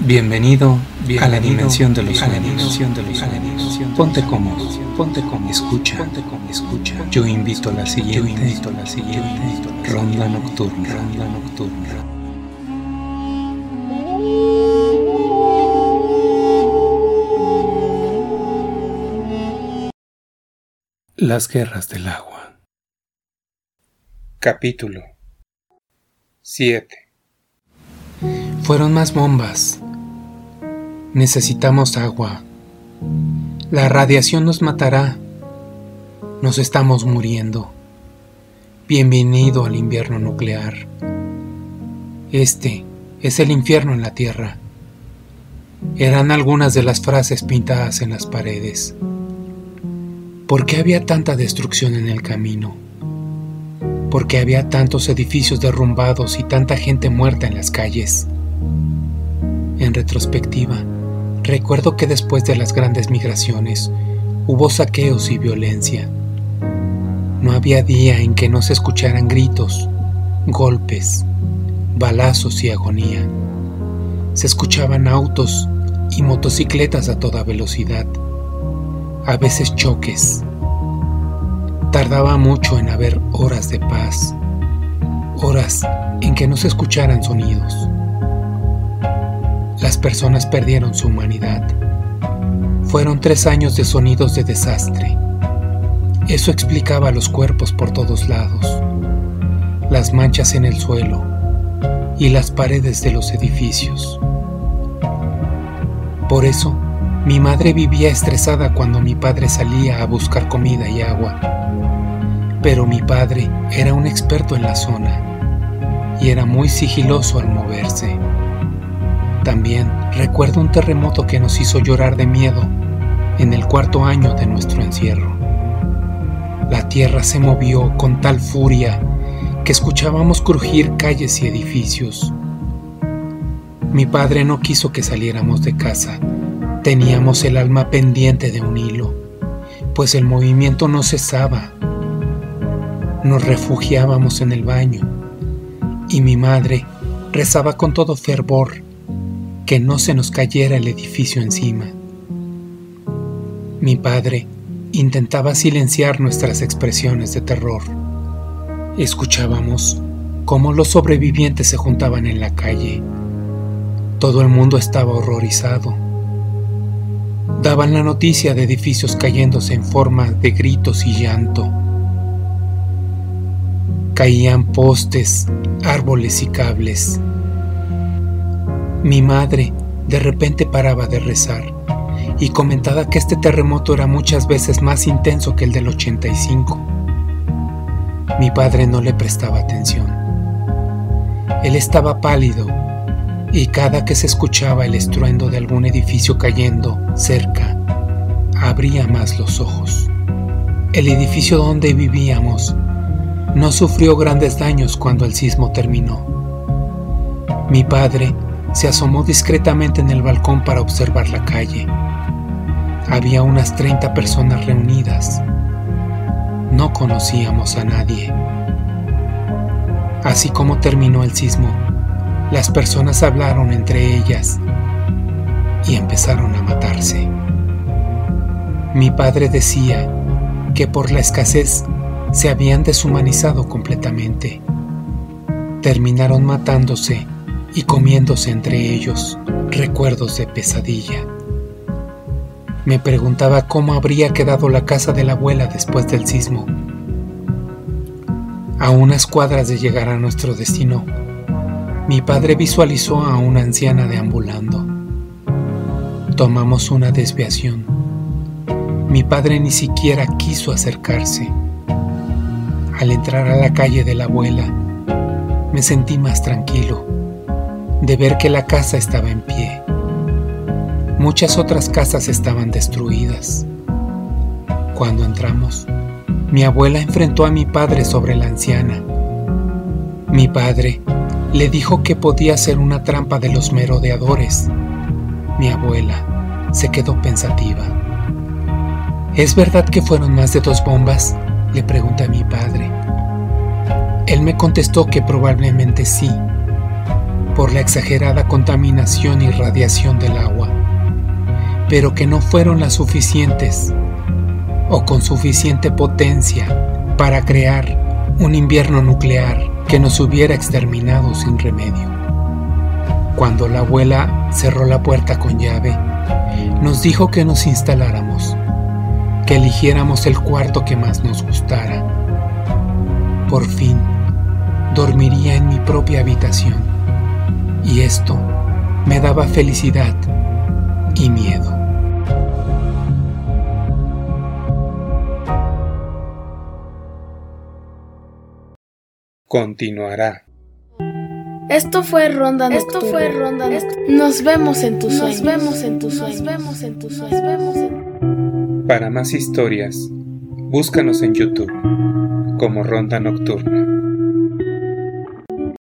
Bienvenido, a la dimensión de los sueños. Ponte cómodo, ponte cómodo, escucha, ponte cómodo, escucha. Yo invito a la siguiente, yo invito a la siguiente. Ronda nocturna, ronda nocturna. Las guerras del agua. Capítulo 7 Fueron más bombas, Necesitamos agua. La radiación nos matará. Nos estamos muriendo. Bienvenido al invierno nuclear. Este es el infierno en la Tierra. Eran algunas de las frases pintadas en las paredes. ¿Por qué había tanta destrucción en el camino? ¿Por qué había tantos edificios derrumbados y tanta gente muerta en las calles? En retrospectiva, Recuerdo que después de las grandes migraciones hubo saqueos y violencia. No había día en que no se escucharan gritos, golpes, balazos y agonía. Se escuchaban autos y motocicletas a toda velocidad, a veces choques. Tardaba mucho en haber horas de paz, horas en que no se escucharan sonidos las personas perdieron su humanidad. Fueron tres años de sonidos de desastre. Eso explicaba los cuerpos por todos lados, las manchas en el suelo y las paredes de los edificios. Por eso, mi madre vivía estresada cuando mi padre salía a buscar comida y agua. Pero mi padre era un experto en la zona y era muy sigiloso al moverse. También recuerdo un terremoto que nos hizo llorar de miedo en el cuarto año de nuestro encierro. La tierra se movió con tal furia que escuchábamos crujir calles y edificios. Mi padre no quiso que saliéramos de casa. Teníamos el alma pendiente de un hilo, pues el movimiento no cesaba. Nos refugiábamos en el baño y mi madre rezaba con todo fervor que no se nos cayera el edificio encima. Mi padre intentaba silenciar nuestras expresiones de terror. Escuchábamos cómo los sobrevivientes se juntaban en la calle. Todo el mundo estaba horrorizado. Daban la noticia de edificios cayéndose en forma de gritos y llanto. Caían postes, árboles y cables. Mi madre de repente paraba de rezar y comentaba que este terremoto era muchas veces más intenso que el del 85. Mi padre no le prestaba atención. Él estaba pálido y cada que se escuchaba el estruendo de algún edificio cayendo cerca, abría más los ojos. El edificio donde vivíamos no sufrió grandes daños cuando el sismo terminó. Mi padre se asomó discretamente en el balcón para observar la calle. Había unas 30 personas reunidas. No conocíamos a nadie. Así como terminó el sismo, las personas hablaron entre ellas y empezaron a matarse. Mi padre decía que por la escasez se habían deshumanizado completamente. Terminaron matándose y comiéndose entre ellos recuerdos de pesadilla. Me preguntaba cómo habría quedado la casa de la abuela después del sismo. A unas cuadras de llegar a nuestro destino, mi padre visualizó a una anciana deambulando. Tomamos una desviación. Mi padre ni siquiera quiso acercarse. Al entrar a la calle de la abuela, me sentí más tranquilo de ver que la casa estaba en pie. Muchas otras casas estaban destruidas. Cuando entramos, mi abuela enfrentó a mi padre sobre la anciana. Mi padre le dijo que podía ser una trampa de los merodeadores. Mi abuela se quedó pensativa. ¿Es verdad que fueron más de dos bombas? Le pregunté a mi padre. Él me contestó que probablemente sí, por la exagerada contaminación y radiación del agua, pero que no fueron las suficientes o con suficiente potencia para crear un invierno nuclear que nos hubiera exterminado sin remedio. Cuando la abuela cerró la puerta con llave, nos dijo que nos instaláramos, que eligiéramos el cuarto que más nos gustara. Por fin, dormiría en mi propia habitación, y esto me daba felicidad y miedo. Continuará. Esto fue Ronda Nocturna. Esto fue Ronda Nocturna. Nos vemos en tus sueños. Nos vemos en tus sueños. Nos vemos en tus sueños. Nos vemos en... Para más historias, búscanos en YouTube como Ronda Nocturna.